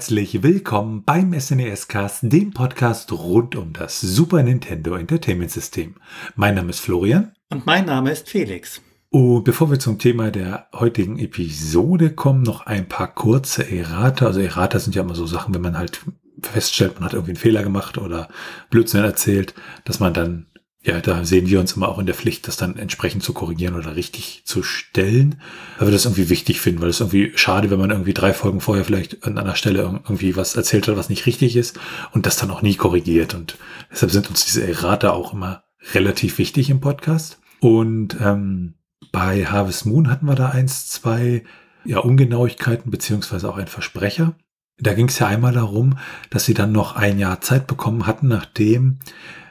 Herzlich willkommen beim SNES Cast, dem Podcast rund um das Super Nintendo Entertainment System. Mein Name ist Florian. Und mein Name ist Felix. Und bevor wir zum Thema der heutigen Episode kommen, noch ein paar kurze Errata. Also Errata sind ja immer so Sachen, wenn man halt feststellt, man hat irgendwie einen Fehler gemacht oder Blödsinn erzählt, dass man dann ja, da sehen wir uns immer auch in der Pflicht, das dann entsprechend zu korrigieren oder richtig zu stellen, weil wir das irgendwie wichtig finden, weil es irgendwie schade, wenn man irgendwie drei Folgen vorher vielleicht an einer Stelle irgendwie was erzählt hat, was nicht richtig ist und das dann auch nie korrigiert. Und deshalb sind uns diese Errata auch immer relativ wichtig im Podcast. Und ähm, bei Harvest Moon hatten wir da eins, zwei ja, Ungenauigkeiten beziehungsweise auch ein Versprecher. Da ging es ja einmal darum, dass sie dann noch ein Jahr Zeit bekommen hatten, nachdem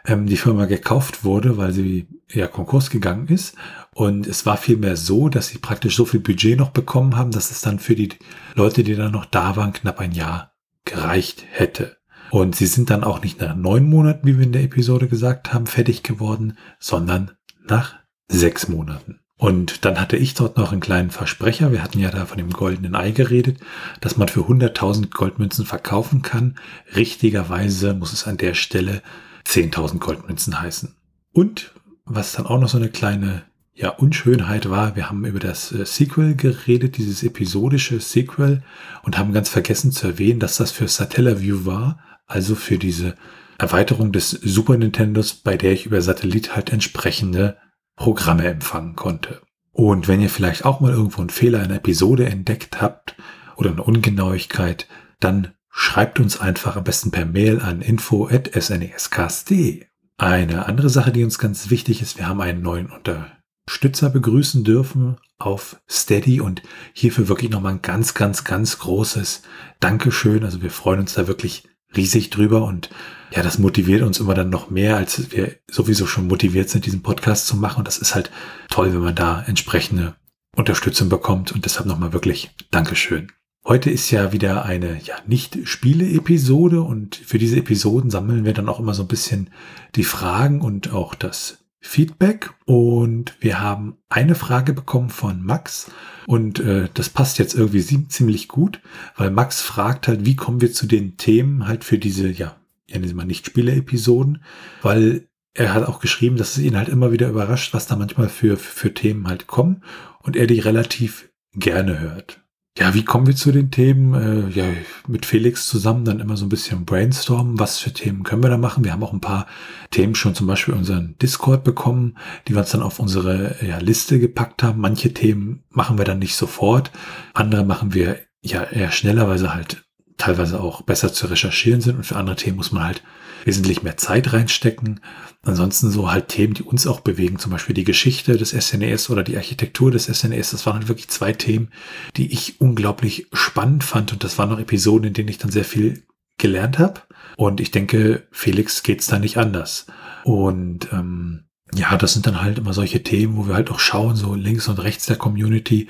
ähm, die Firma gekauft wurde, weil sie ja Konkurs gegangen ist. Und es war vielmehr so, dass sie praktisch so viel Budget noch bekommen haben, dass es dann für die Leute, die dann noch da waren, knapp ein Jahr gereicht hätte. Und sie sind dann auch nicht nach neun Monaten, wie wir in der Episode gesagt haben, fertig geworden, sondern nach sechs Monaten. Und dann hatte ich dort noch einen kleinen Versprecher. Wir hatten ja da von dem goldenen Ei geredet, dass man für 100.000 Goldmünzen verkaufen kann. Richtigerweise muss es an der Stelle 10.000 Goldmünzen heißen. Und was dann auch noch so eine kleine ja, Unschönheit war, wir haben über das äh, Sequel geredet, dieses episodische Sequel und haben ganz vergessen zu erwähnen, dass das für Satellaview war, also für diese Erweiterung des Super Nintendos, bei der ich über Satellit halt entsprechende Programme empfangen konnte. Und wenn ihr vielleicht auch mal irgendwo einen Fehler in der Episode entdeckt habt oder eine Ungenauigkeit, dann schreibt uns einfach am besten per Mail an info.snescast.de. Eine andere Sache, die uns ganz wichtig ist, wir haben einen neuen Unterstützer begrüßen dürfen auf Steady und hierfür wirklich nochmal ein ganz, ganz, ganz großes Dankeschön. Also wir freuen uns da wirklich riesig drüber und ja, das motiviert uns immer dann noch mehr, als wir sowieso schon motiviert sind, diesen Podcast zu machen. Und das ist halt toll, wenn man da entsprechende Unterstützung bekommt. Und deshalb nochmal wirklich Dankeschön. Heute ist ja wieder eine ja, Nicht-Spiele-Episode und für diese Episoden sammeln wir dann auch immer so ein bisschen die Fragen und auch das Feedback. Und wir haben eine Frage bekommen von Max und äh, das passt jetzt irgendwie ziemlich gut, weil Max fragt halt, wie kommen wir zu den Themen halt für diese, ja, ja, mal Nicht-Spiele-Episoden, weil er hat auch geschrieben, dass es ihn halt immer wieder überrascht, was da manchmal für, für Themen halt kommen und er die relativ gerne hört. Ja, wie kommen wir zu den Themen? Äh, ja, mit Felix zusammen dann immer so ein bisschen brainstormen. Was für Themen können wir da machen? Wir haben auch ein paar Themen schon zum Beispiel unseren Discord bekommen, die wir uns dann auf unsere ja, Liste gepackt haben. Manche Themen machen wir dann nicht sofort. Andere machen wir ja eher schneller, weil sie halt teilweise auch besser zu recherchieren sind. Und für andere Themen muss man halt wesentlich mehr Zeit reinstecken. Ansonsten so halt Themen, die uns auch bewegen, zum Beispiel die Geschichte des SNES e oder die Architektur des SNES. E das waren halt wirklich zwei Themen, die ich unglaublich spannend fand. Und das waren noch Episoden, in denen ich dann sehr viel gelernt habe. Und ich denke, Felix geht's da nicht anders. Und ähm, ja, das sind dann halt immer solche Themen, wo wir halt auch schauen, so links und rechts der Community,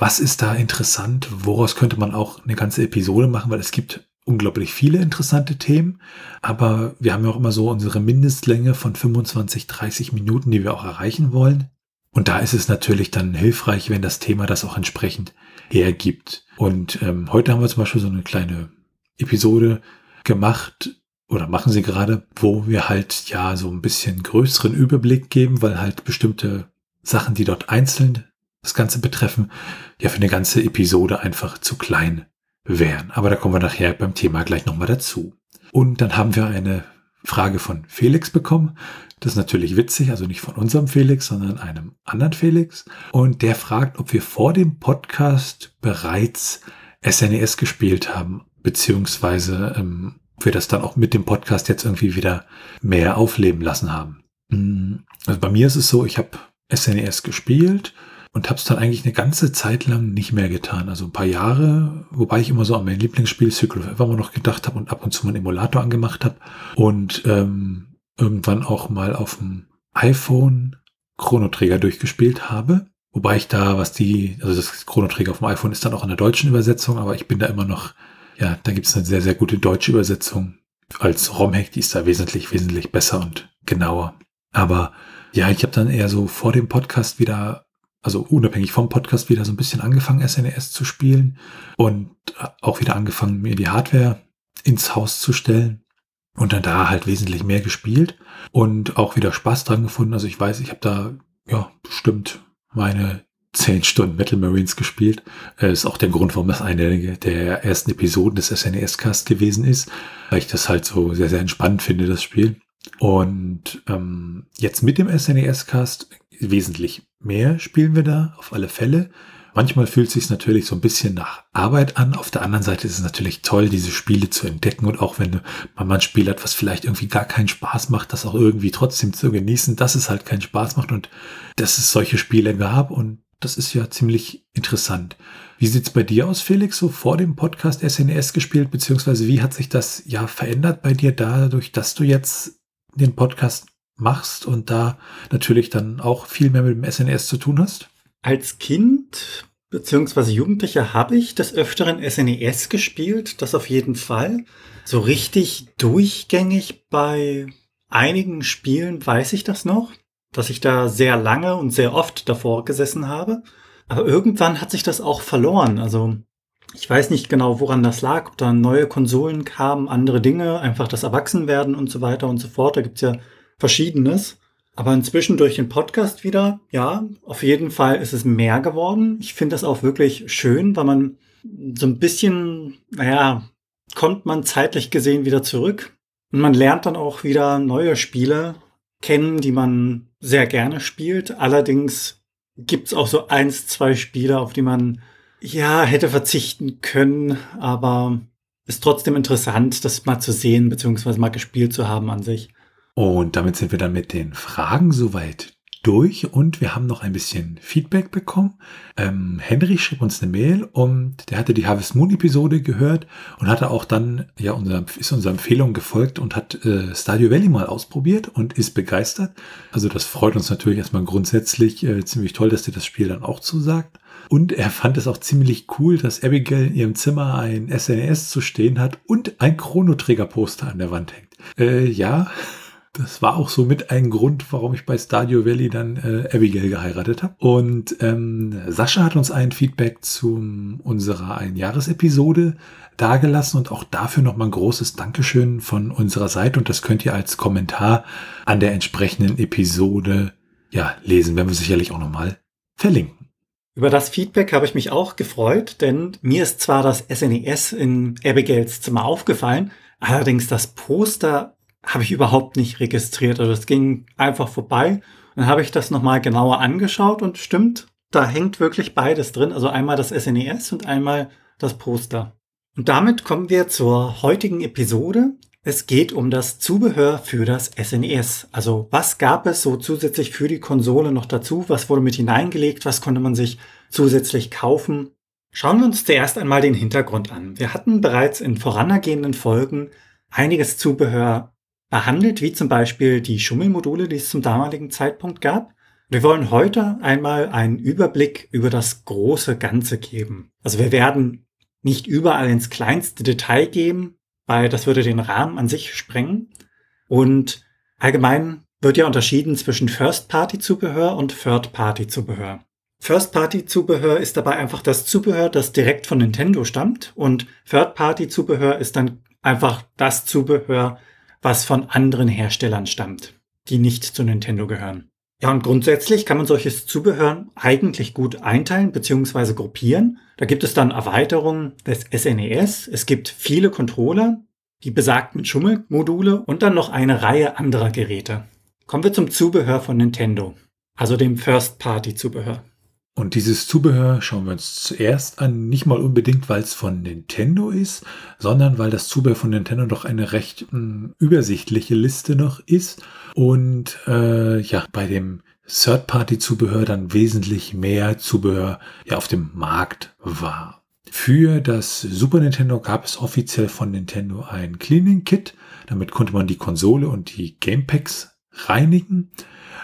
was ist da interessant, woraus könnte man auch eine ganze Episode machen, weil es gibt unglaublich viele interessante Themen, aber wir haben ja auch immer so unsere Mindestlänge von 25, 30 Minuten, die wir auch erreichen wollen. Und da ist es natürlich dann hilfreich, wenn das Thema das auch entsprechend hergibt. Und ähm, heute haben wir zum Beispiel so eine kleine Episode gemacht oder machen sie gerade, wo wir halt ja so ein bisschen größeren Überblick geben, weil halt bestimmte Sachen, die dort einzeln das Ganze betreffen, ja für eine ganze Episode einfach zu klein wären. Aber da kommen wir nachher beim Thema gleich nochmal dazu. Und dann haben wir eine Frage von Felix bekommen. Das ist natürlich witzig, also nicht von unserem Felix, sondern einem anderen Felix. Und der fragt, ob wir vor dem Podcast bereits SNES e gespielt haben, beziehungsweise ähm, ob wir das dann auch mit dem Podcast jetzt irgendwie wieder mehr aufleben lassen haben. Hm, also bei mir ist es so, ich habe SNES e gespielt und habe es dann eigentlich eine ganze Zeit lang nicht mehr getan. Also ein paar Jahre, wobei ich immer so an mein Lieblingsspiel Circle of Evermore noch gedacht habe und ab und zu mal einen Emulator angemacht habe und ähm, irgendwann auch mal auf dem iPhone Chronoträger durchgespielt habe. Wobei ich da, was die, also das Chronoträger auf dem iPhone ist dann auch in der deutschen Übersetzung, aber ich bin da immer noch, ja, da gibt es eine sehr, sehr gute deutsche Übersetzung. Als ROM-Hack, die ist da wesentlich, wesentlich besser und genauer. Aber ja, ich habe dann eher so vor dem Podcast wieder also unabhängig vom Podcast, wieder so ein bisschen angefangen, SNES zu spielen und auch wieder angefangen, mir die Hardware ins Haus zu stellen und dann da halt wesentlich mehr gespielt und auch wieder Spaß dran gefunden. Also ich weiß, ich habe da ja bestimmt meine zehn Stunden Metal Marines gespielt. Äh, ist auch der Grund, warum das eine der ersten Episoden des SNES-Cast gewesen ist, weil ich das halt so sehr, sehr entspannt finde, das Spiel. Und ähm, jetzt mit dem SNES-Cast wesentlich mehr spielen wir da, auf alle Fälle. Manchmal fühlt es sich natürlich so ein bisschen nach Arbeit an. Auf der anderen Seite ist es natürlich toll, diese Spiele zu entdecken und auch wenn man ein Spiel hat, was vielleicht irgendwie gar keinen Spaß macht, das auch irgendwie trotzdem zu genießen, dass es halt keinen Spaß macht und dass es solche Spiele gab und das ist ja ziemlich interessant. Wie sieht's bei dir aus, Felix, so vor dem Podcast SNES gespielt, beziehungsweise wie hat sich das ja verändert bei dir dadurch, dass du jetzt den Podcast machst und da natürlich dann auch viel mehr mit dem SNES zu tun hast? Als Kind beziehungsweise Jugendlicher habe ich des Öfteren SNES gespielt, das auf jeden Fall. So richtig durchgängig bei einigen Spielen weiß ich das noch dass ich da sehr lange und sehr oft davor gesessen habe. Aber irgendwann hat sich das auch verloren. Also ich weiß nicht genau, woran das lag, ob da neue Konsolen kamen, andere Dinge, einfach das Erwachsenwerden und so weiter und so fort. Da gibt's ja verschiedenes. Aber inzwischen durch den Podcast wieder, ja, auf jeden Fall ist es mehr geworden. Ich finde das auch wirklich schön, weil man so ein bisschen, naja, kommt man zeitlich gesehen wieder zurück. Und man lernt dann auch wieder neue Spiele kennen, die man sehr gerne spielt. Allerdings gibt's auch so eins, zwei Spiele, auf die man ja hätte verzichten können, aber ist trotzdem interessant, das mal zu sehen, beziehungsweise mal gespielt zu haben an sich. Und damit sind wir dann mit den Fragen soweit durch und wir haben noch ein bisschen Feedback bekommen. Ähm, Henry schrieb uns eine Mail und der hatte die Harvest Moon Episode gehört und hatte auch dann, ja, unser, ist unserer Empfehlung gefolgt und hat äh, Stadio Valley mal ausprobiert und ist begeistert. Also das freut uns natürlich erstmal grundsätzlich äh, ziemlich toll, dass dir das Spiel dann auch zusagt. Und er fand es auch ziemlich cool, dass Abigail in ihrem Zimmer ein SNES zu stehen hat und ein Chronoträger-Poster an der Wand hängt. Äh, ja, das war auch so mit ein Grund, warum ich bei Stadio Valley dann äh, Abigail geheiratet habe. Und ähm, Sascha hat uns ein Feedback zu unserer Einjahresepisode dagelassen und auch dafür nochmal ein großes Dankeschön von unserer Seite. Und das könnt ihr als Kommentar an der entsprechenden Episode ja lesen, werden wir sicherlich auch nochmal verlinken. Über das Feedback habe ich mich auch gefreut, denn mir ist zwar das SNES e in Abigails Zimmer aufgefallen, allerdings das Poster habe ich überhaupt nicht registriert. Also es ging einfach vorbei. Dann habe ich das nochmal genauer angeschaut und stimmt, da hängt wirklich beides drin. Also einmal das SNES e und einmal das Poster. Und damit kommen wir zur heutigen Episode. Es geht um das Zubehör für das SNES. E also was gab es so zusätzlich für die Konsole noch dazu? Was wurde mit hineingelegt? Was konnte man sich zusätzlich kaufen? Schauen wir uns zuerst einmal den Hintergrund an. Wir hatten bereits in voranhergehenden Folgen einiges Zubehör behandelt, wie zum Beispiel die Schummelmodule, die es zum damaligen Zeitpunkt gab. Wir wollen heute einmal einen Überblick über das große Ganze geben. Also wir werden nicht überall ins kleinste Detail gehen, weil das würde den Rahmen an sich sprengen. Und allgemein wird ja unterschieden zwischen First-Party-Zubehör und Third-Party-Zubehör. First-Party-Zubehör ist dabei einfach das Zubehör, das direkt von Nintendo stammt und Third-Party-Zubehör ist dann einfach das Zubehör, was von anderen Herstellern stammt, die nicht zu Nintendo gehören. Ja, und grundsätzlich kann man solches Zubehör eigentlich gut einteilen bzw. gruppieren. Da gibt es dann Erweiterungen des SNES. E es gibt viele Controller, die besagten Schummelmodule und dann noch eine Reihe anderer Geräte. Kommen wir zum Zubehör von Nintendo, also dem First-Party-Zubehör. Und dieses Zubehör schauen wir uns zuerst an, nicht mal unbedingt, weil es von Nintendo ist, sondern weil das Zubehör von Nintendo doch eine recht mh, hm, übersichtliche Liste noch ist und äh, ja, bei dem Third-Party-Zubehör dann wesentlich mehr Zubehör ja auf dem Markt war. Für das Super Nintendo gab es offiziell von Nintendo ein Cleaning Kit. Damit konnte man die Konsole und die Gamepacks reinigen.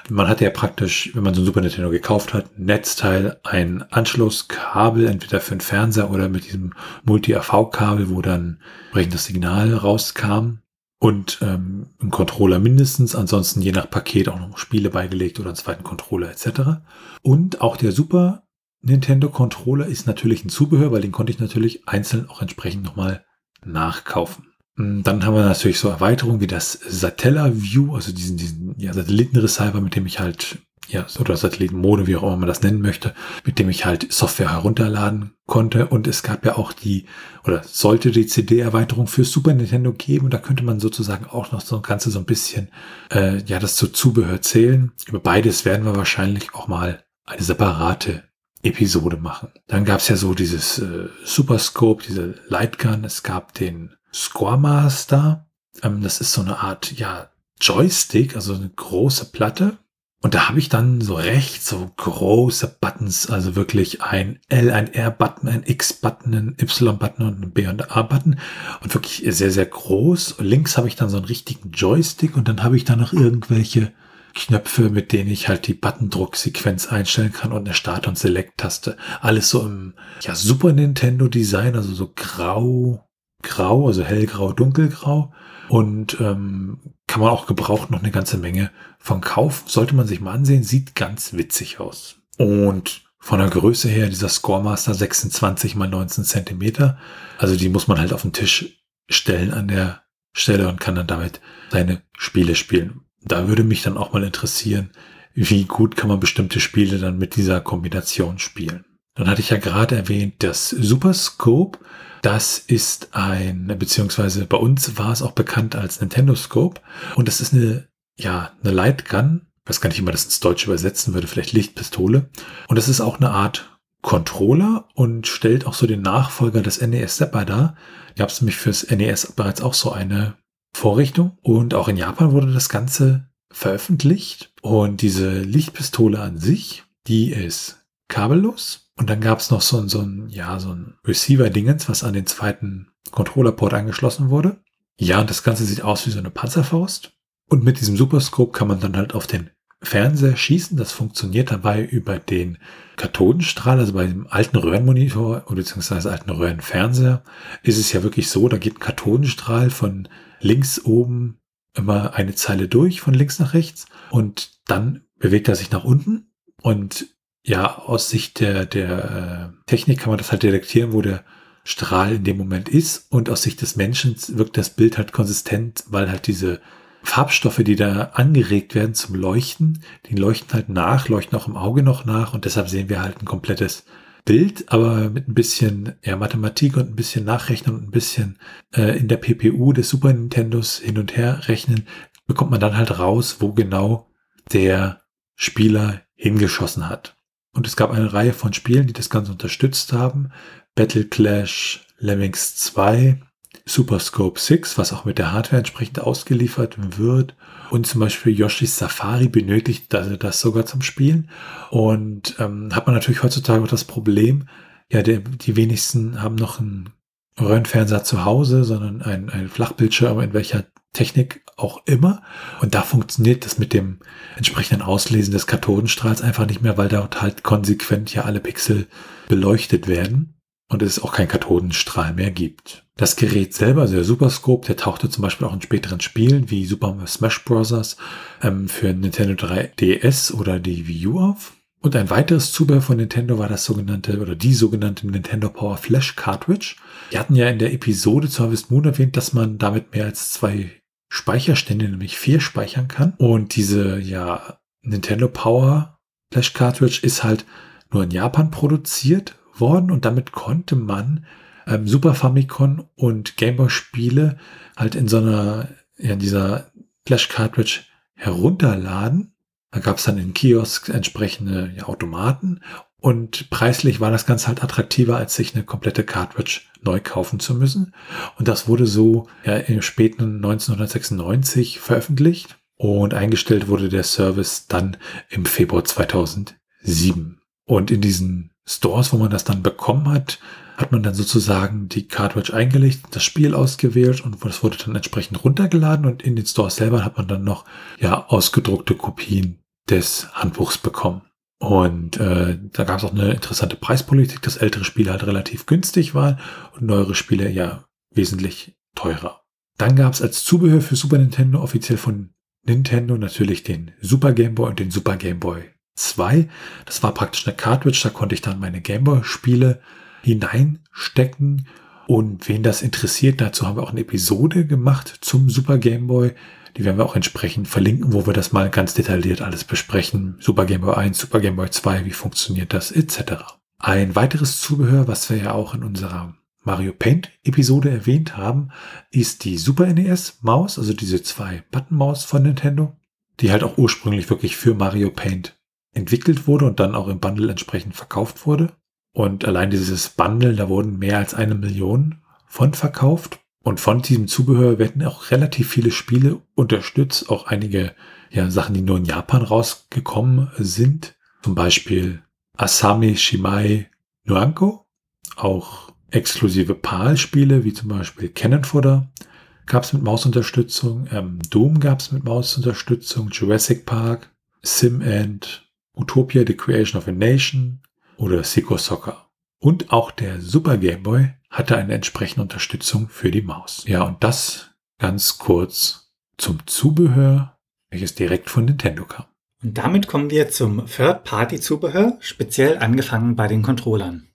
Man hatte ja praktisch, wenn man so ein Super Nintendo gekauft hat, Netzteil, ein Anschlusskabel, entweder für den Fernseher oder mit diesem Multi-AV-Kabel, wo dann entsprechend das Signal rauskam. und ähm, ein Controller mindestens, ansonsten je nach Paket auch noch Spiele beigelegt oder einen zweiten Controller etc. Und auch der Super Nintendo Controller ist natürlich ein Zubehör, weil den konnte ich natürlich einzeln auch entsprechend nochmal nachkaufen. Mm, dann haben wir natürlich so Erweiterungen wie das Satella View, also diesen, diesen ja, Satellitenreceiver, mit dem ich halt, ja, oder Satellitenmode, wie auch immer man das nennen möchte, mit dem ich halt Software herunterladen konnte. Und es gab ja auch die, oder sollte die CD-Erweiterung für Super Nintendo geben. Und da könnte man sozusagen auch noch so ein Ganze so ein bisschen, äh, ja, das zu Zubehör zählen. Über beides werden wir wahrscheinlich auch mal eine separate Episode machen. Dann gab es ja so dieses äh, Superscope, diese Lightgun. Es gab den Scoremaster. Ähm, das ist so eine Art, ja, Joystick, also eine große Platte. Und da habe ich dann so rechts so große Buttons, also wirklich ein L, ein R-Button, ein X-Button, ein Y-Button und ein B- und A-Button. Und wirklich sehr, sehr groß. Und links habe ich dann so einen richtigen Joystick und dann habe ich da noch irgendwelche Knöpfe, mit denen ich halt die Buttondrucksequenz einstellen kann und eine Start- und Select-Taste. Alles so im ja, Super Nintendo-Design, also so grau, grau, also hellgrau, dunkelgrau. Und ähm, kann man auch gebraucht noch eine ganze Menge von kaufen. Sollte man sich mal ansehen, sieht ganz witzig aus. Und von der Größe her, dieser Scoremaster 26 mal 19 Zentimeter. Also die muss man halt auf den Tisch stellen an der Stelle und kann dann damit seine Spiele spielen da würde mich dann auch mal interessieren, wie gut kann man bestimmte Spiele dann mit dieser Kombination spielen. Dann hatte ich ja gerade erwähnt, das Super Scope, das ist ein, beziehungsweise bei uns war es auch bekannt als Nintendo Scope und das ist eine, ja, eine Lightgun, ich weiß gar nicht, wie man das ins Deutsche übersetzen würde, vielleicht Lichtpistole. Und das ist auch eine Art Controller und stellt auch so den Nachfolger des NES Zapper dar. Gab es nämlich fürs NES bereits auch so eine Vorrichtung. Und auch in Japan wurde das Ganze veröffentlicht. Und diese Lichtpistole an sich, die ist kabellos. Und dann gab es noch so, so ein, ja, so ein Receiver-Dingens, was an den zweiten Controller-Port angeschlossen wurde. Ja, und das Ganze sieht aus wie so eine Panzerfaust. Und mit diesem Superscope kann man dann halt auf den Fernseher schießen. Das funktioniert dabei über den Kathodenstrahl, also bei dem alten Röhrenmonitor bzw. alten Röhrenfernseher ist es ja wirklich so, da geht ein Kathodenstrahl von links oben immer eine Zeile durch, von links nach rechts und dann bewegt er sich nach unten und ja, aus Sicht der, der äh, Technik kann man das halt detektieren, wo der Strahl in dem Moment ist und aus Sicht des Menschen wirkt das Bild halt konsistent, weil halt diese Farbstoffe, die da angeregt werden zum Leuchten, die leuchten halt nach, leuchten auch im Auge noch nach und deshalb sehen wir halt ein komplettes Bild, aber mit ein bisschen ja, Mathematik und ein bisschen Nachrechnen und ein bisschen äh, in der PPU des Super Nintendos hin und her rechnen, bekommt man dann halt raus, wo genau der Spieler hingeschossen hat. Und es gab eine Reihe von Spielen, die das Ganze unterstützt haben. Battle Clash, Lemmings 2, Super Scope 6, was auch mit der Hardware entsprechend ausgeliefert wird. Und zum Beispiel Yoshis Safari benötigt also das sogar zum Spielen. Und ähm, hat man natürlich heutzutage auch das Problem, ja, der, die wenigsten haben noch einen Röhrenfernseher zu Hause, sondern ein, ein Flachbildschirm, in welcher Technik auch immer. Und da funktioniert das mit dem entsprechenden Auslesen des Kathodenstrahls einfach nicht mehr, weil dort halt konsequent ja alle Pixel beleuchtet werden und es auch keinen Kathodenstrahl mehr gibt. Das Gerät selber, also der Superscope, der tauchte zum Beispiel auch in späteren Spielen wie Super Smash Bros. Ähm, für Nintendo 3DS oder die Wii U auf. Und ein weiteres Zubehör von Nintendo war das sogenannte oder die sogenannte Nintendo Power Flash Cartridge. Wir hatten ja in der Episode zu Harvest Moon erwähnt, dass man damit mehr als zwei Speicherstände, nämlich vier speichern kann. Und diese ja Nintendo Power Flash Cartridge ist halt nur in Japan produziert worden und damit konnte man ähm, Super Famicom und Gameboy Spiele halt in so einer, ja, dieser Flash Cartridge herunterladen. Da gab es dann in Kiosk entsprechende ja, Automaten und preislich war das Ganze halt attraktiver, als sich eine komplette Cartridge neu kaufen zu müssen. Und das wurde so ja, im späten 1996 veröffentlicht und eingestellt wurde der Service dann im Februar 2007. Und in diesen Stores, wo man das dann bekommen hat, hat man dann sozusagen die Cartridge eingelegt, das Spiel ausgewählt und das wurde dann entsprechend runtergeladen und in den Stores selber hat man dann noch ja ausgedruckte Kopien des Handbuchs bekommen. Und äh, da gab es auch eine interessante Preispolitik, dass ältere Spiele halt relativ günstig waren und neuere Spiele ja wesentlich teurer. Dann gab es als Zubehör für Super Nintendo offiziell von Nintendo natürlich den Super Game Boy und den Super Game Boy 2. Das war praktisch eine Cartridge, da konnte ich dann meine Game Boy Spiele hineinstecken. Und wen das interessiert, dazu haben wir auch eine Episode gemacht zum Super Game Boy. Die werden wir auch entsprechend verlinken, wo wir das mal ganz detailliert alles besprechen. Super Game Boy 1, Super Game Boy 2, wie funktioniert das, etc. Ein weiteres Zubehör, was wir ja auch in unserer Mario Paint Episode erwähnt haben, ist die Super NES Maus, also diese zwei Button Maus von Nintendo, die halt auch ursprünglich wirklich für Mario Paint entwickelt wurde und dann auch im Bundle entsprechend verkauft wurde. Und allein dieses Bundle, da wurden mehr als eine Million von verkauft. Und von diesem Zubehör werden auch relativ viele Spiele unterstützt, auch einige ja, Sachen, die nur in Japan rausgekommen sind. Zum Beispiel Asami Shimai Nuanko, auch exklusive PAL-Spiele, wie zum Beispiel Cannon Fodder, gab es mit Mausunterstützung, ähm, Doom gab es mit Mausunterstützung, Jurassic Park, Sim End, Utopia, The Creation of a Nation oder Seco Soccer. Und auch der Super Game Boy hatte eine entsprechende Unterstützung für die Maus. Ja, und das ganz kurz zum Zubehör, welches direkt von Nintendo kam. Und damit kommen wir zum Third-Party-Zubehör, speziell angefangen bei den Controllern.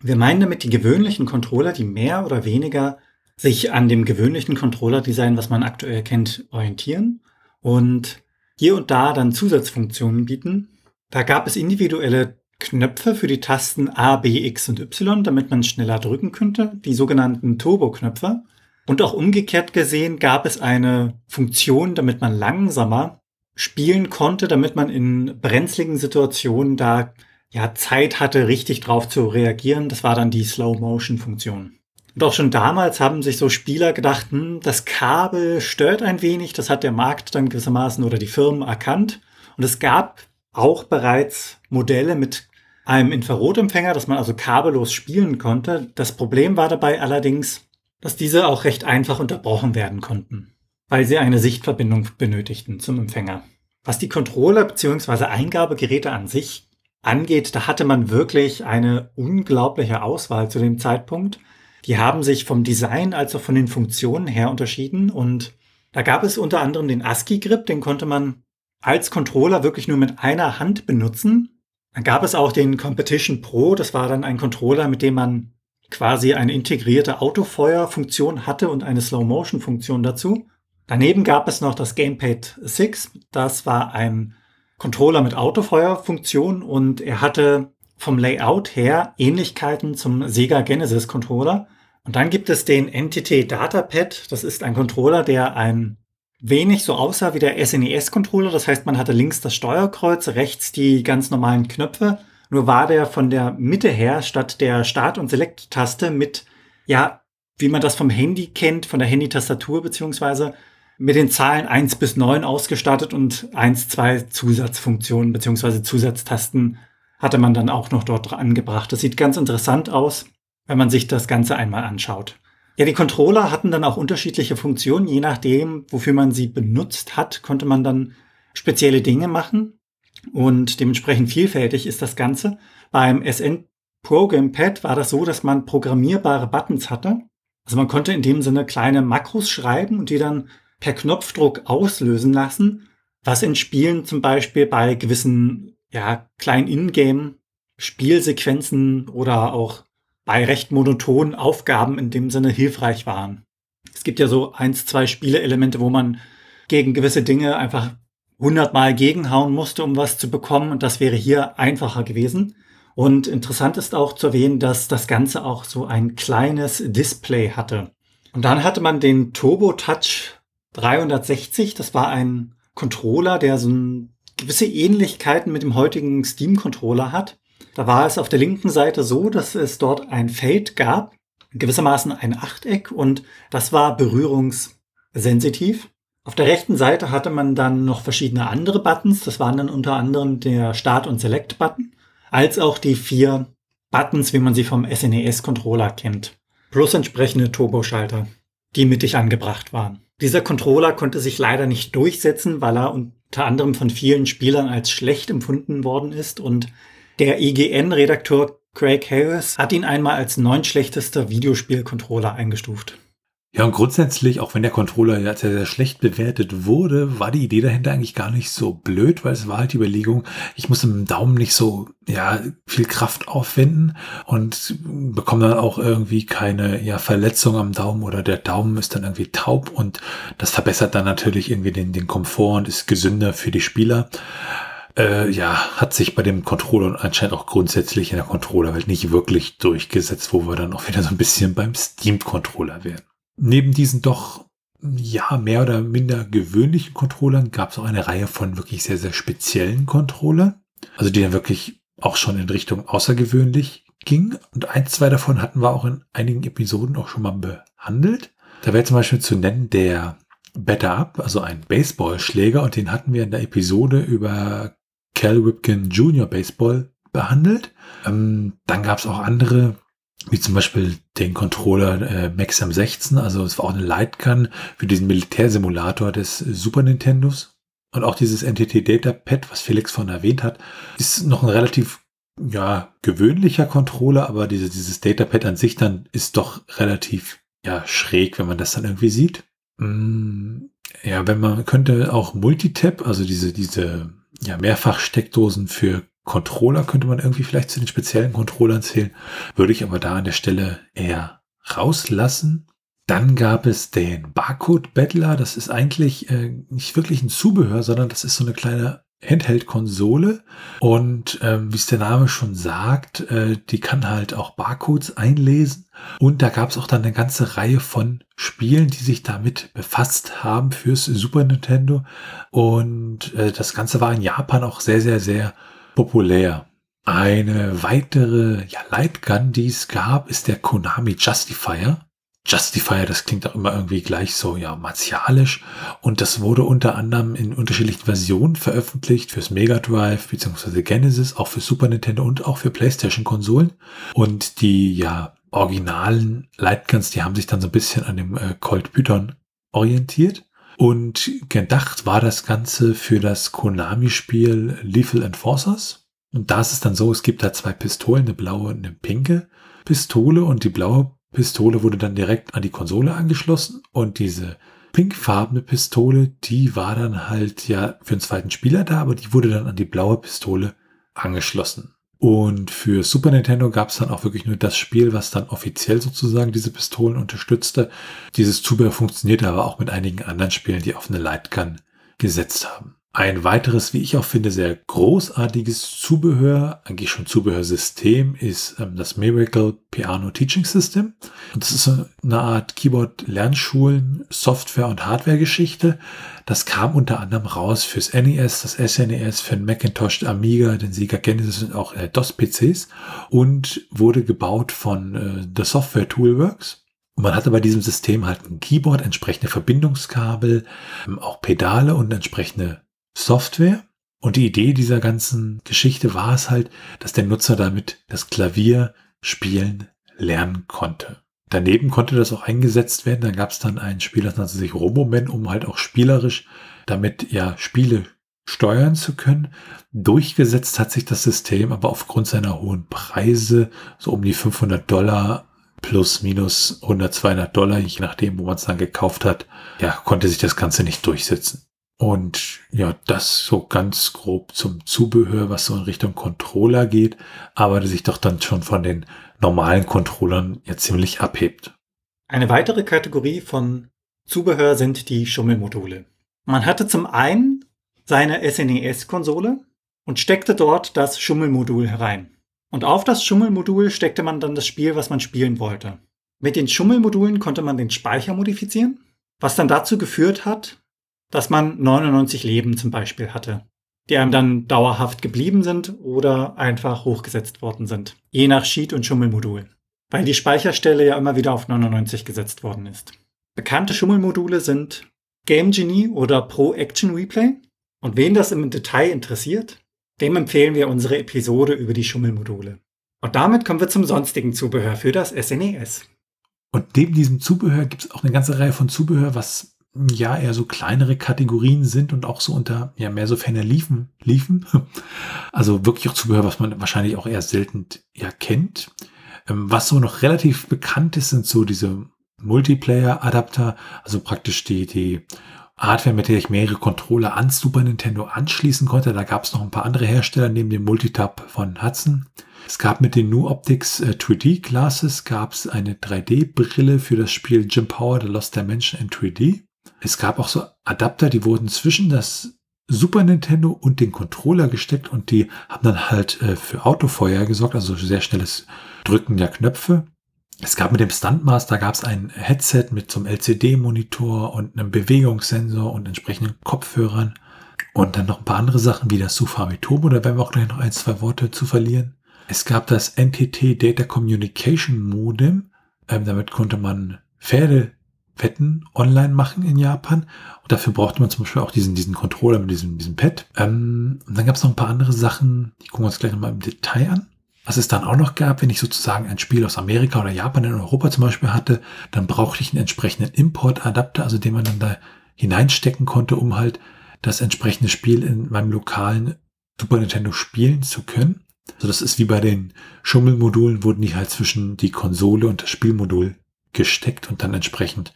Wir meinen damit die gewöhnlichen Controller, die mehr oder weniger sich an dem gewöhnlichen Controller-Design, was man aktuell kennt, orientieren und hier und da dann Zusatzfunktionen bieten. Da gab es individuelle Knöpfe für die Tasten A, B, X und Y, damit man schneller drücken könnte, die sogenannten Turbo-Knöpfe. Und auch umgekehrt gesehen gab es eine Funktion, damit man langsamer spielen konnte, damit man in brenzligen Situationen da ja Zeit hatte, richtig drauf zu reagieren. Das war dann die Slow-Motion-Funktion. Und auch schon damals haben sich so Spieler gedacht, hm, das Kabel stört ein wenig. Das hat der Markt dann gewissermaßen oder die Firmen erkannt. Und es gab auch bereits Modelle mit einem Infrarotempfänger, dass man also kabellos spielen konnte. Das Problem war dabei allerdings, dass diese auch recht einfach unterbrochen werden konnten, weil sie eine Sichtverbindung benötigten zum Empfänger. Was die Controller bzw. Eingabegeräte an sich angeht, da hatte man wirklich eine unglaubliche Auswahl zu dem Zeitpunkt. Die haben sich vom Design als auch von den Funktionen her unterschieden und da gab es unter anderem den ASCII-Grip, den konnte man als Controller wirklich nur mit einer Hand benutzen. Dann gab es auch den Competition Pro, das war dann ein Controller, mit dem man quasi eine integrierte Autofeuerfunktion hatte und eine Slow-Motion-Funktion dazu. Daneben gab es noch das Gamepad 6, das war ein Controller mit Autofeuerfunktion und er hatte vom Layout her Ähnlichkeiten zum Sega Genesis Controller. Und dann gibt es den Entity Datapad, das ist ein Controller, der ein wenig so aussah wie der SNES-Controller. Das heißt, man hatte links das Steuerkreuz, rechts die ganz normalen Knöpfe. Nur war der von der Mitte her statt der Start- und Select-Taste mit, ja, wie man das vom Handy kennt, von der Handy-Tastatur beziehungsweise mit den Zahlen eins bis neun ausgestattet und eins, zwei Zusatzfunktionen beziehungsweise Zusatztasten hatte man dann auch noch dort angebracht. Das sieht ganz interessant aus, wenn man sich das Ganze einmal anschaut. Ja, die Controller hatten dann auch unterschiedliche Funktionen. Je nachdem, wofür man sie benutzt hat, konnte man dann spezielle Dinge machen. Und dementsprechend vielfältig ist das Ganze. Beim SN Program Pad war das so, dass man programmierbare Buttons hatte. Also man konnte in dem Sinne kleine Makros schreiben und die dann per Knopfdruck auslösen lassen, was in Spielen zum Beispiel bei gewissen ja, kleinen Ingame Spielsequenzen oder auch bei recht monotonen Aufgaben in dem Sinne hilfreich waren. Es gibt ja so eins, zwei Spieleelemente, wo man gegen gewisse Dinge einfach hundertmal gegenhauen musste, um was zu bekommen. Und das wäre hier einfacher gewesen. Und interessant ist auch zu erwähnen, dass das Ganze auch so ein kleines Display hatte. Und dann hatte man den Turbo Touch 360. Das war ein Controller, der so gewisse Ähnlichkeiten mit dem heutigen Steam-Controller hat. Da war es auf der linken Seite so, dass es dort ein Feld gab, gewissermaßen ein Achteck und das war berührungssensitiv. Auf der rechten Seite hatte man dann noch verschiedene andere Buttons. Das waren dann unter anderem der Start- und Select-Button, als auch die vier Buttons, wie man sie vom SNES-Controller kennt. Plus entsprechende Turboschalter, die mittig angebracht waren. Dieser Controller konnte sich leider nicht durchsetzen, weil er unter anderem von vielen Spielern als schlecht empfunden worden ist und der IGN-Redakteur Craig Harris hat ihn einmal als neun schlechtester Videospielcontroller eingestuft. Ja, und grundsätzlich, auch wenn der Controller ja sehr, sehr schlecht bewertet wurde, war die Idee dahinter eigentlich gar nicht so blöd, weil es war halt die Überlegung, ich muss dem Daumen nicht so, ja, viel Kraft aufwenden und bekomme dann auch irgendwie keine, ja, Verletzung am Daumen oder der Daumen ist dann irgendwie taub und das verbessert dann natürlich irgendwie den, den Komfort und ist gesünder für die Spieler. Äh, ja, hat sich bei dem Controller anscheinend auch grundsätzlich in der Controllerwelt nicht wirklich durchgesetzt, wo wir dann auch wieder so ein bisschen beim Steam-Controller wären. Neben diesen doch ja mehr oder minder gewöhnlichen Controllern gab es auch eine Reihe von wirklich sehr, sehr speziellen Controllern. Also die dann wirklich auch schon in Richtung außergewöhnlich ging. Und ein, zwei davon hatten wir auch in einigen Episoden auch schon mal behandelt. Da wäre zum Beispiel zu nennen der Better Up, also ein Baseballschläger. Und den hatten wir in der Episode über Cal Whipkin Junior Baseball behandelt. Ähm, dann gab es auch andere wie zum Beispiel den Controller äh, Max M16, also es war auch eine Lightgun für diesen Militärsimulator des Super Nintendos. Und auch dieses NTT Data Pad, was Felix von erwähnt hat, ist noch ein relativ ja, gewöhnlicher Controller, aber diese, dieses Datapad an sich dann ist doch relativ ja, schräg, wenn man das dann irgendwie sieht. Mm, ja, wenn man könnte auch Multitap, also diese, diese ja, Mehrfachsteckdosen für Controller könnte man irgendwie vielleicht zu den speziellen Controllern zählen, würde ich aber da an der Stelle eher rauslassen. Dann gab es den Barcode Battler. Das ist eigentlich äh, nicht wirklich ein Zubehör, sondern das ist so eine kleine Handheld-Konsole. Und ähm, wie es der Name schon sagt, äh, die kann halt auch Barcodes einlesen. Und da gab es auch dann eine ganze Reihe von Spielen, die sich damit befasst haben fürs Super Nintendo. Und äh, das Ganze war in Japan auch sehr, sehr, sehr populär. Eine weitere ja, Lightgun, die es gab, ist der Konami Justifier. Justifier, das klingt auch immer irgendwie gleich so, ja, martialisch. Und das wurde unter anderem in unterschiedlichen Versionen veröffentlicht fürs Mega Drive bzw. Genesis, auch für Super Nintendo und auch für PlayStation-Konsolen. Und die, ja, originalen Lightguns, die haben sich dann so ein bisschen an dem äh, Colt Python orientiert. Und gedacht war das Ganze für das Konami-Spiel Lethal Enforcers. Und da ist es dann so, es gibt da zwei Pistolen, eine blaue und eine pinke Pistole. Und die blaue Pistole wurde dann direkt an die Konsole angeschlossen. Und diese pinkfarbene Pistole, die war dann halt ja für den zweiten Spieler da, aber die wurde dann an die blaue Pistole angeschlossen. Und für Super Nintendo gab es dann auch wirklich nur das Spiel, was dann offiziell sozusagen diese Pistolen unterstützte. Dieses Zubehör funktionierte aber auch mit einigen anderen Spielen, die auf eine Lightgun gesetzt haben. Ein weiteres, wie ich auch finde, sehr großartiges Zubehör, eigentlich schon Zubehörsystem, ist ähm, das Miracle Piano Teaching System. Und das ist eine Art Keyboard-Lernschulen, Software- und Hardware-Geschichte. Das kam unter anderem raus fürs NES, das SNES, für den Macintosh, Amiga, den Sega Genesis und auch äh, DOS-PCs und wurde gebaut von äh, The Software Toolworks. Man hatte bei diesem System halt ein Keyboard, entsprechende Verbindungskabel, ähm, auch Pedale und entsprechende Software. Und die Idee dieser ganzen Geschichte war es halt, dass der Nutzer damit das Klavier spielen lernen konnte. Daneben konnte das auch eingesetzt werden. Dann gab es dann ein Spiel, das nannte sich Roboman, um halt auch spielerisch damit ja Spiele steuern zu können. Durchgesetzt hat sich das System aber aufgrund seiner hohen Preise, so um die 500 Dollar plus minus 100, 200 Dollar, je nachdem, wo man es dann gekauft hat, ja, konnte sich das Ganze nicht durchsetzen. Und ja, das so ganz grob zum Zubehör, was so in Richtung Controller geht, aber sich doch dann schon von den normalen Controllern ja ziemlich abhebt. Eine weitere Kategorie von Zubehör sind die Schummelmodule. Man hatte zum einen seine SNES-Konsole und steckte dort das Schummelmodul herein. Und auf das Schummelmodul steckte man dann das Spiel, was man spielen wollte. Mit den Schummelmodulen konnte man den Speicher modifizieren, was dann dazu geführt hat, dass man 99 Leben zum Beispiel hatte, die einem dann dauerhaft geblieben sind oder einfach hochgesetzt worden sind, je nach Sheet- und Schummelmodul, weil die Speicherstelle ja immer wieder auf 99 gesetzt worden ist. Bekannte Schummelmodule sind Game Genie oder Pro Action Replay. Und wen das im Detail interessiert, dem empfehlen wir unsere Episode über die Schummelmodule. Und damit kommen wir zum sonstigen Zubehör für das SNES. E und neben diesem Zubehör gibt es auch eine ganze Reihe von Zubehör, was ja eher so kleinere Kategorien sind und auch so unter ja mehr so Fäne liefen, liefen. Also wirklich auch Zubehör, was man wahrscheinlich auch eher selten ja kennt. Ähm, was so noch relativ bekannt ist, sind so diese Multiplayer-Adapter, also praktisch die, die Hardware, mit der ich mehrere Controller an Super Nintendo anschließen konnte. Da gab es noch ein paar andere Hersteller neben dem Multitap von Hudson. Es gab mit den New Optics äh, 3D Glasses gab es eine 3D-Brille für das Spiel Jim Power The Lost Dimension in 3D. Es gab auch so Adapter, die wurden zwischen das Super Nintendo und den Controller gesteckt und die haben dann halt äh, für Autofeuer gesorgt, also sehr schnelles Drücken der Knöpfe. Es gab mit dem Stuntmaster gab es ein Headset mit zum LCD-Monitor und einem Bewegungssensor und entsprechenden Kopfhörern. Und dann noch ein paar andere Sachen wie das Sufami Turbo, da werden wir auch gleich noch ein, zwei Worte zu verlieren. Es gab das NTT Data Communication Modem. Ähm, damit konnte man Pferdewetten online machen in Japan. Und dafür brauchte man zum Beispiel auch diesen, diesen Controller mit diesem, diesem Pad. Ähm, und dann gab es noch ein paar andere Sachen, die gucken wir uns gleich nochmal im Detail an. Was es dann auch noch gab, wenn ich sozusagen ein Spiel aus Amerika oder Japan in Europa zum Beispiel hatte, dann brauchte ich einen entsprechenden Importadapter, also den man dann da hineinstecken konnte, um halt das entsprechende Spiel in meinem lokalen Super Nintendo spielen zu können. Also das ist wie bei den Schummelmodulen, wurden die halt zwischen die Konsole und das Spielmodul gesteckt und dann entsprechend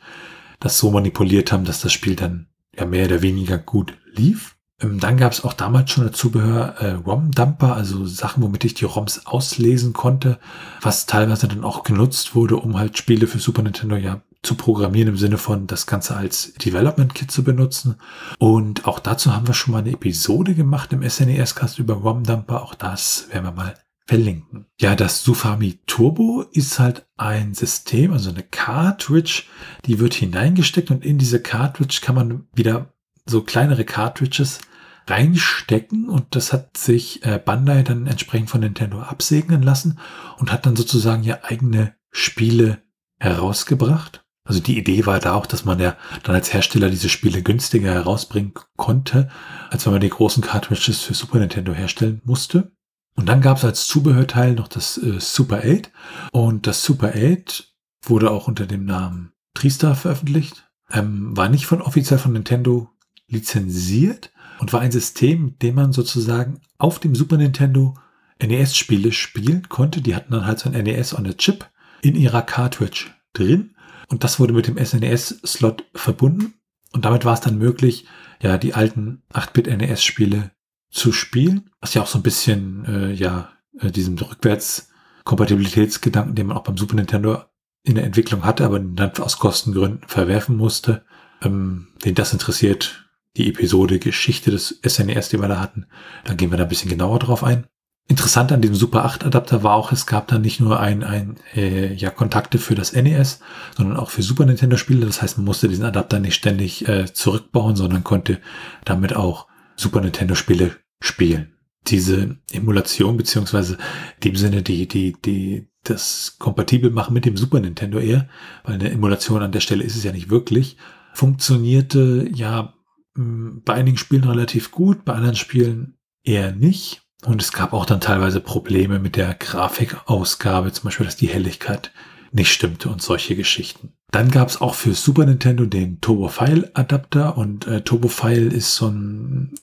das so manipuliert haben, dass das Spiel dann ja mehr oder weniger gut lief. Ähm, dann gab es auch damals schon das Zubehör äh, ROM-Dumper, also Sachen, womit ich die ROMs auslesen konnte, was teilweise dann auch genutzt wurde, um halt Spiele für Super Nintendo ja zu programmieren im Sinne von das Ganze als Development Kit zu benutzen. Und auch dazu haben wir schon mal eine Episode gemacht im SNES-Cast über ROM-Dumper. Auch das werden wir mal verlinken. Ja, das Sufami Turbo ist halt ein System, also eine Cartridge, die wird hineingesteckt und in diese Cartridge kann man wieder so kleinere Cartridges reinstecken und das hat sich äh, Bandai dann entsprechend von Nintendo absegnen lassen und hat dann sozusagen ja eigene Spiele herausgebracht. Also die Idee war da auch, dass man ja dann als Hersteller diese Spiele günstiger herausbringen konnte, als wenn man die großen Cartridges für Super Nintendo herstellen musste. Und dann gab es als Zubehörteil noch das äh, Super 8 und das Super 8 wurde auch unter dem Namen Tristar veröffentlicht. Ähm, war nicht von offiziell von Nintendo lizenziert, und war ein System, mit dem man sozusagen auf dem Super Nintendo NES-Spiele spielen konnte. Die hatten dann halt so ein NES on a Chip in ihrer Cartridge drin und das wurde mit dem SNES-Slot verbunden und damit war es dann möglich, ja, die alten 8-Bit-NES-Spiele zu spielen, was ja auch so ein bisschen, äh, ja, äh, diesem Rückwärts-Kompatibilitätsgedanken, den man auch beim Super Nintendo in der Entwicklung hatte, aber dann aus Kostengründen verwerfen musste. Ähm, wen das interessiert, die Episode Geschichte des SNES, die wir da hatten. Da gehen wir da ein bisschen genauer drauf ein. Interessant an diesem Super 8 Adapter war auch, es gab da nicht nur ein, ein äh, ja, Kontakte für das NES, sondern auch für Super Nintendo Spiele. Das heißt, man musste diesen Adapter nicht ständig äh, zurückbauen, sondern konnte damit auch Super Nintendo Spiele spielen. Diese Emulation beziehungsweise in dem Sinne die die die das kompatibel machen mit dem Super Nintendo eher, weil eine Emulation an der Stelle ist es ja nicht wirklich, funktionierte ja bei einigen Spielen relativ gut, bei anderen Spielen eher nicht. Und es gab auch dann teilweise Probleme mit der Grafikausgabe, zum Beispiel, dass die Helligkeit nicht stimmte und solche Geschichten. Dann gab es auch für Super Nintendo den Turbofile Adapter und äh, Turbofile ist so ein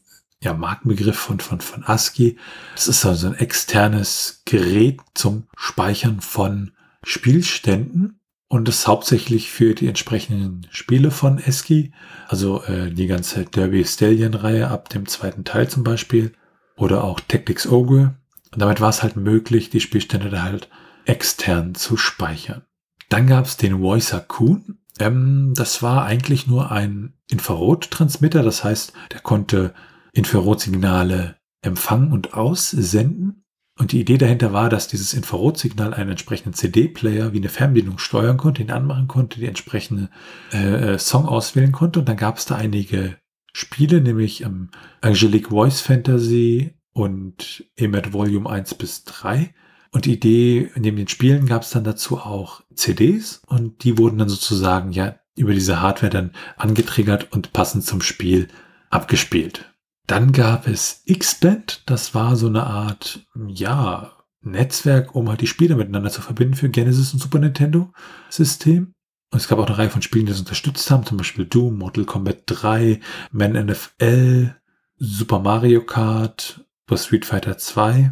ja, Markenbegriff von, von, von ASCII. Das ist also ein externes Gerät zum Speichern von Spielständen und das hauptsächlich für die entsprechenden Spiele von Eski, also äh, die ganze Derby Stallion Reihe ab dem zweiten Teil zum Beispiel oder auch Tactics Ogre. Und damit war es halt möglich, die Spielstände da halt extern zu speichern. Dann gab es den Voicer Coon. Ähm, das war eigentlich nur ein Infrarottransmitter, das heißt, der konnte Infrarotsignale empfangen und aussenden. Und die Idee dahinter war, dass dieses Infrarotsignal einen entsprechenden CD-Player wie eine Fernbedienung steuern konnte, ihn anmachen konnte, die entsprechende äh, äh, Song auswählen konnte. Und dann gab es da einige Spiele, nämlich ähm, Angelique Voice Fantasy und EMAT Volume 1 bis 3. Und die Idee, neben den Spielen gab es dann dazu auch CDs und die wurden dann sozusagen ja über diese Hardware dann angetriggert und passend zum Spiel abgespielt. Dann gab es X-Band, das war so eine Art, ja, Netzwerk, um halt die Spiele miteinander zu verbinden für Genesis und Super Nintendo System. Und es gab auch eine Reihe von Spielen, die das unterstützt haben, zum Beispiel Doom, Mortal Kombat 3, Man NFL, Super Mario Kart, Street Fighter 2.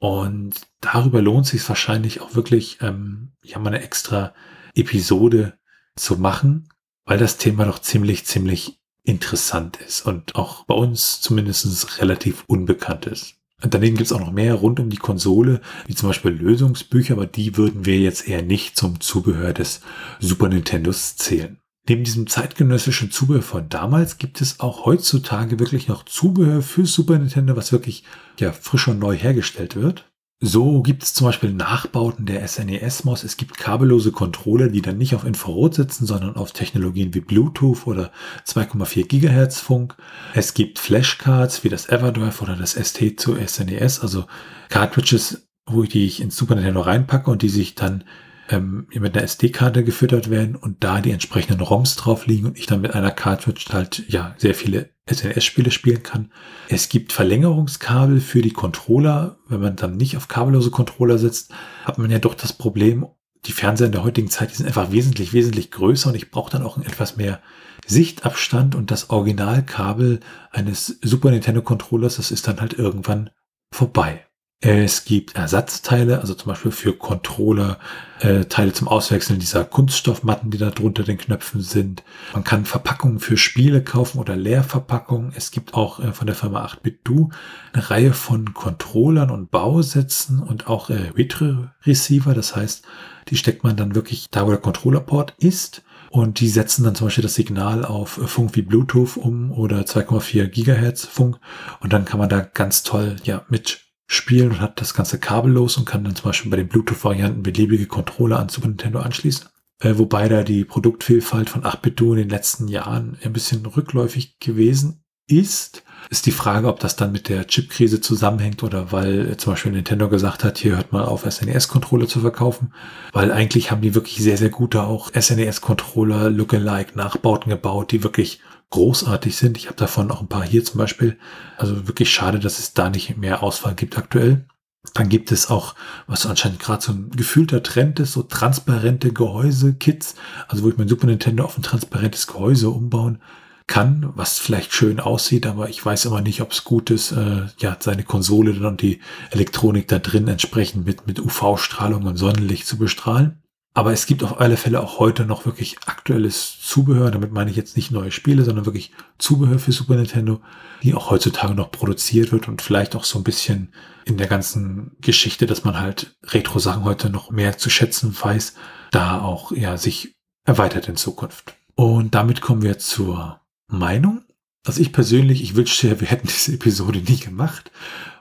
Und darüber lohnt sich wahrscheinlich auch wirklich, ähm, ja, mal eine extra Episode zu machen, weil das Thema doch ziemlich, ziemlich interessant ist und auch bei uns zumindest relativ unbekannt ist. Und daneben gibt es auch noch mehr rund um die Konsole, wie zum Beispiel Lösungsbücher, aber die würden wir jetzt eher nicht zum Zubehör des Super Nintendos zählen. Neben diesem zeitgenössischen Zubehör von damals gibt es auch heutzutage wirklich noch Zubehör für Super Nintendo, was wirklich ja frisch und neu hergestellt wird. So gibt es zum Beispiel Nachbauten der SNES-Maus. Es gibt kabellose Controller, die dann nicht auf Infrarot sitzen, sondern auf Technologien wie Bluetooth oder 2,4 Gigahertz Funk. Es gibt Flashcards wie das Everdrive oder das ST zu SNES, also Cartridges, wo ich die ich ins Super Nintendo reinpacke und die sich dann ähm, mit einer SD-Karte gefüttert werden und da die entsprechenden ROMs drauf liegen und ich dann mit einer Cartridge halt ja sehr viele SNS-Spiele spielen kann. Es gibt Verlängerungskabel für die Controller. Wenn man dann nicht auf kabellose Controller sitzt, hat man ja doch das Problem, die Fernseher in der heutigen Zeit, die sind einfach wesentlich, wesentlich größer und ich brauche dann auch etwas mehr Sichtabstand und das Originalkabel eines Super Nintendo Controllers, das ist dann halt irgendwann vorbei. Es gibt Ersatzteile, also zum Beispiel für Controller, äh, Teile zum Auswechseln dieser Kunststoffmatten, die da drunter den Knöpfen sind. Man kann Verpackungen für Spiele kaufen oder Leerverpackungen. Es gibt auch äh, von der Firma 8BitDo eine Reihe von Controllern und Bausätzen und auch äh, Retro-Receiver. Das heißt, die steckt man dann wirklich da, wo der Controllerport ist. Und die setzen dann zum Beispiel das Signal auf Funk wie Bluetooth um oder 2,4 Gigahertz Funk. Und dann kann man da ganz toll ja mit spielen und hat das ganze kabellos und kann dann zum Beispiel bei den Bluetooth-Varianten beliebige Controller an Super Nintendo anschließen. Äh, wobei da die Produktvielfalt von 8-Bit-Do in den letzten Jahren ein bisschen rückläufig gewesen ist. Ist die Frage, ob das dann mit der Chipkrise zusammenhängt oder weil zum Beispiel Nintendo gesagt hat, hier hört mal auf, SNES-Controller zu verkaufen. Weil eigentlich haben die wirklich sehr, sehr gute auch SNES-Controller Lookalike Nachbauten gebaut, die wirklich großartig sind. Ich habe davon auch ein paar hier zum Beispiel. Also wirklich schade, dass es da nicht mehr Auswahl gibt aktuell. Dann gibt es auch, was anscheinend gerade so ein gefühlter Trend ist, so transparente Gehäuse-Kits. Also wo ich mein Super Nintendo auf ein transparentes Gehäuse umbauen kann, was vielleicht schön aussieht, aber ich weiß immer nicht, ob es gut ist, äh, ja, seine Konsole dann und die Elektronik da drin entsprechend mit, mit UV-Strahlung und Sonnenlicht zu bestrahlen. Aber es gibt auf alle Fälle auch heute noch wirklich aktuelles Zubehör. Damit meine ich jetzt nicht neue Spiele, sondern wirklich Zubehör für Super Nintendo, die auch heutzutage noch produziert wird und vielleicht auch so ein bisschen in der ganzen Geschichte, dass man halt Retro-Sachen heute noch mehr zu schätzen weiß, da auch ja sich erweitert in Zukunft. Und damit kommen wir zur Meinung. Also ich persönlich, ich wünschte, wir hätten diese Episode nie gemacht,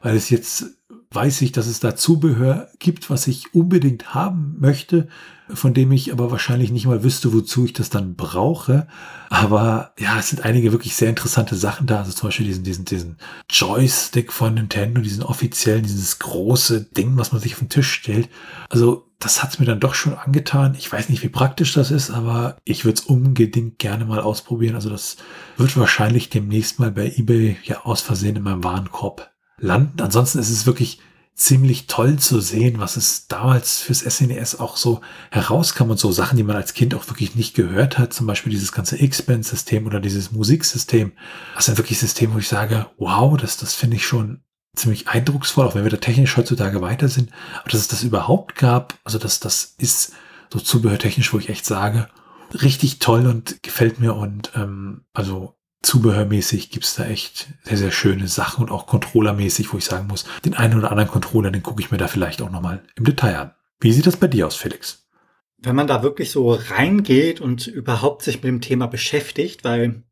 weil es jetzt weiß ich, dass es da Zubehör gibt, was ich unbedingt haben möchte, von dem ich aber wahrscheinlich nicht mal wüsste, wozu ich das dann brauche. Aber ja, es sind einige wirklich sehr interessante Sachen da. Also zum Beispiel diesen, diesen, diesen Joystick von Nintendo, diesen offiziellen, dieses große Ding, was man sich auf den Tisch stellt. Also das hat's mir dann doch schon angetan. Ich weiß nicht, wie praktisch das ist, aber ich würde es unbedingt gerne mal ausprobieren. Also das wird wahrscheinlich demnächst mal bei eBay ja aus Versehen in meinem Warenkorb landen. Ansonsten ist es wirklich ziemlich toll zu sehen, was es damals fürs SNES e auch so herauskam und so Sachen, die man als Kind auch wirklich nicht gehört hat. Zum Beispiel dieses ganze X-Band-System oder dieses Musiksystem. Das sind wirklich Systeme, wo ich sage, wow, das, das finde ich schon ziemlich eindrucksvoll, auch wenn wir da technisch heutzutage weiter sind. Aber dass es das überhaupt gab, also das, das ist so zubehörtechnisch, wo ich echt sage, richtig toll und gefällt mir und ähm, also zubehörmäßig gibt's da echt sehr, sehr schöne Sachen und auch controllermäßig, wo ich sagen muss, den einen oder anderen Controller, den gucke ich mir da vielleicht auch nochmal im Detail an. Wie sieht das bei dir aus, Felix? Wenn man da wirklich so reingeht und überhaupt sich mit dem Thema beschäftigt, weil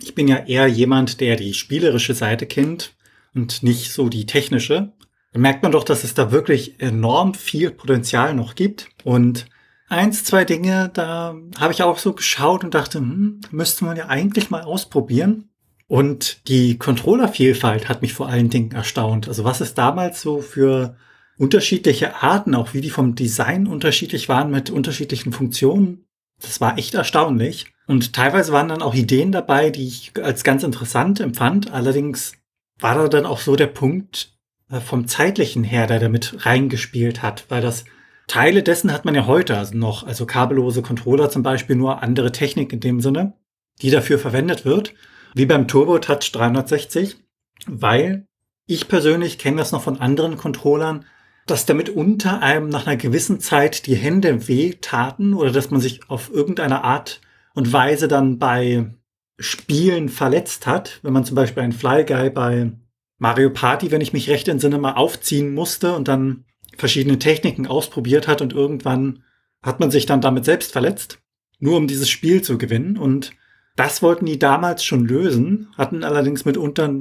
ich bin ja eher jemand, der die spielerische Seite kennt und nicht so die technische, dann merkt man doch, dass es da wirklich enorm viel Potenzial noch gibt und eins, zwei Dinge, da habe ich auch so geschaut und dachte, hm, müsste man ja eigentlich mal ausprobieren. Und die Controllervielfalt hat mich vor allen Dingen erstaunt. Also was es damals so für unterschiedliche Arten, auch wie die vom Design unterschiedlich waren mit unterschiedlichen Funktionen, das war echt erstaunlich. Und teilweise waren dann auch Ideen dabei, die ich als ganz interessant empfand. Allerdings war da dann auch so der Punkt äh, vom zeitlichen her, der damit reingespielt hat, weil das Teile dessen hat man ja heute noch, also kabellose Controller zum Beispiel, nur andere Technik in dem Sinne, die dafür verwendet wird, wie beim Turbo Touch 360, weil ich persönlich kenne das noch von anderen Controllern, dass damit unter einem nach einer gewissen Zeit die Hände wehtaten oder dass man sich auf irgendeine Art und Weise dann bei Spielen verletzt hat. Wenn man zum Beispiel einen Fly Guy bei Mario Party, wenn ich mich recht entsinne, mal aufziehen musste und dann verschiedene Techniken ausprobiert hat und irgendwann hat man sich dann damit selbst verletzt, nur um dieses Spiel zu gewinnen. Und das wollten die damals schon lösen, hatten allerdings mitunter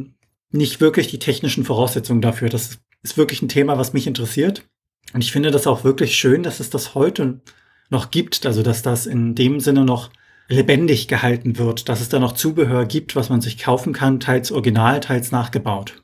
nicht wirklich die technischen Voraussetzungen dafür. Das ist wirklich ein Thema, was mich interessiert. Und ich finde das auch wirklich schön, dass es das heute noch gibt, also dass das in dem Sinne noch lebendig gehalten wird, dass es da noch Zubehör gibt, was man sich kaufen kann, teils original, teils nachgebaut.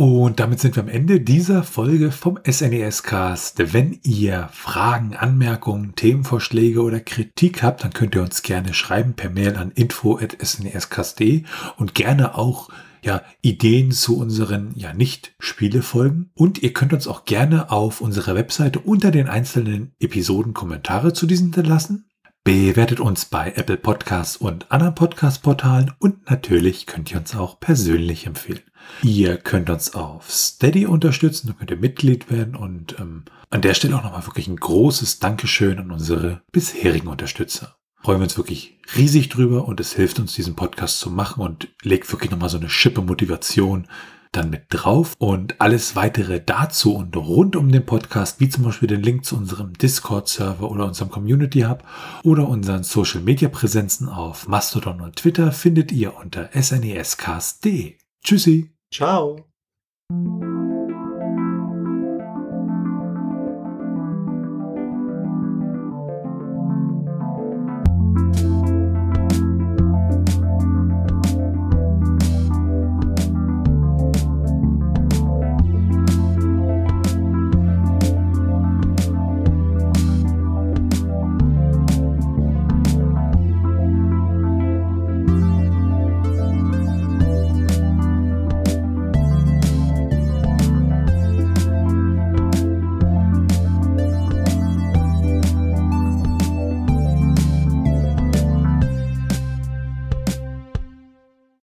Und damit sind wir am Ende dieser Folge vom SNES Cast. Wenn ihr Fragen, Anmerkungen, Themenvorschläge oder Kritik habt, dann könnt ihr uns gerne schreiben per Mail an info@snescast.de und gerne auch ja, Ideen zu unseren ja nicht Spielefolgen und ihr könnt uns auch gerne auf unserer Webseite unter den einzelnen Episoden Kommentare zu diesen hinterlassen. Bewertet uns bei Apple Podcasts und anderen Podcast-Portalen und natürlich könnt ihr uns auch persönlich empfehlen. Ihr könnt uns auf Steady unterstützen, da könnt ihr Mitglied werden und ähm, an der Stelle auch nochmal wirklich ein großes Dankeschön an unsere bisherigen Unterstützer. Freuen wir uns wirklich riesig drüber und es hilft uns, diesen Podcast zu machen und legt wirklich nochmal so eine Schippe Motivation dann mit drauf und alles weitere dazu und rund um den Podcast, wie zum Beispiel den Link zu unserem Discord-Server oder unserem Community Hub oder unseren Social Media Präsenzen auf Mastodon und Twitter findet ihr unter snescast.de. Tschüssi. Ciao.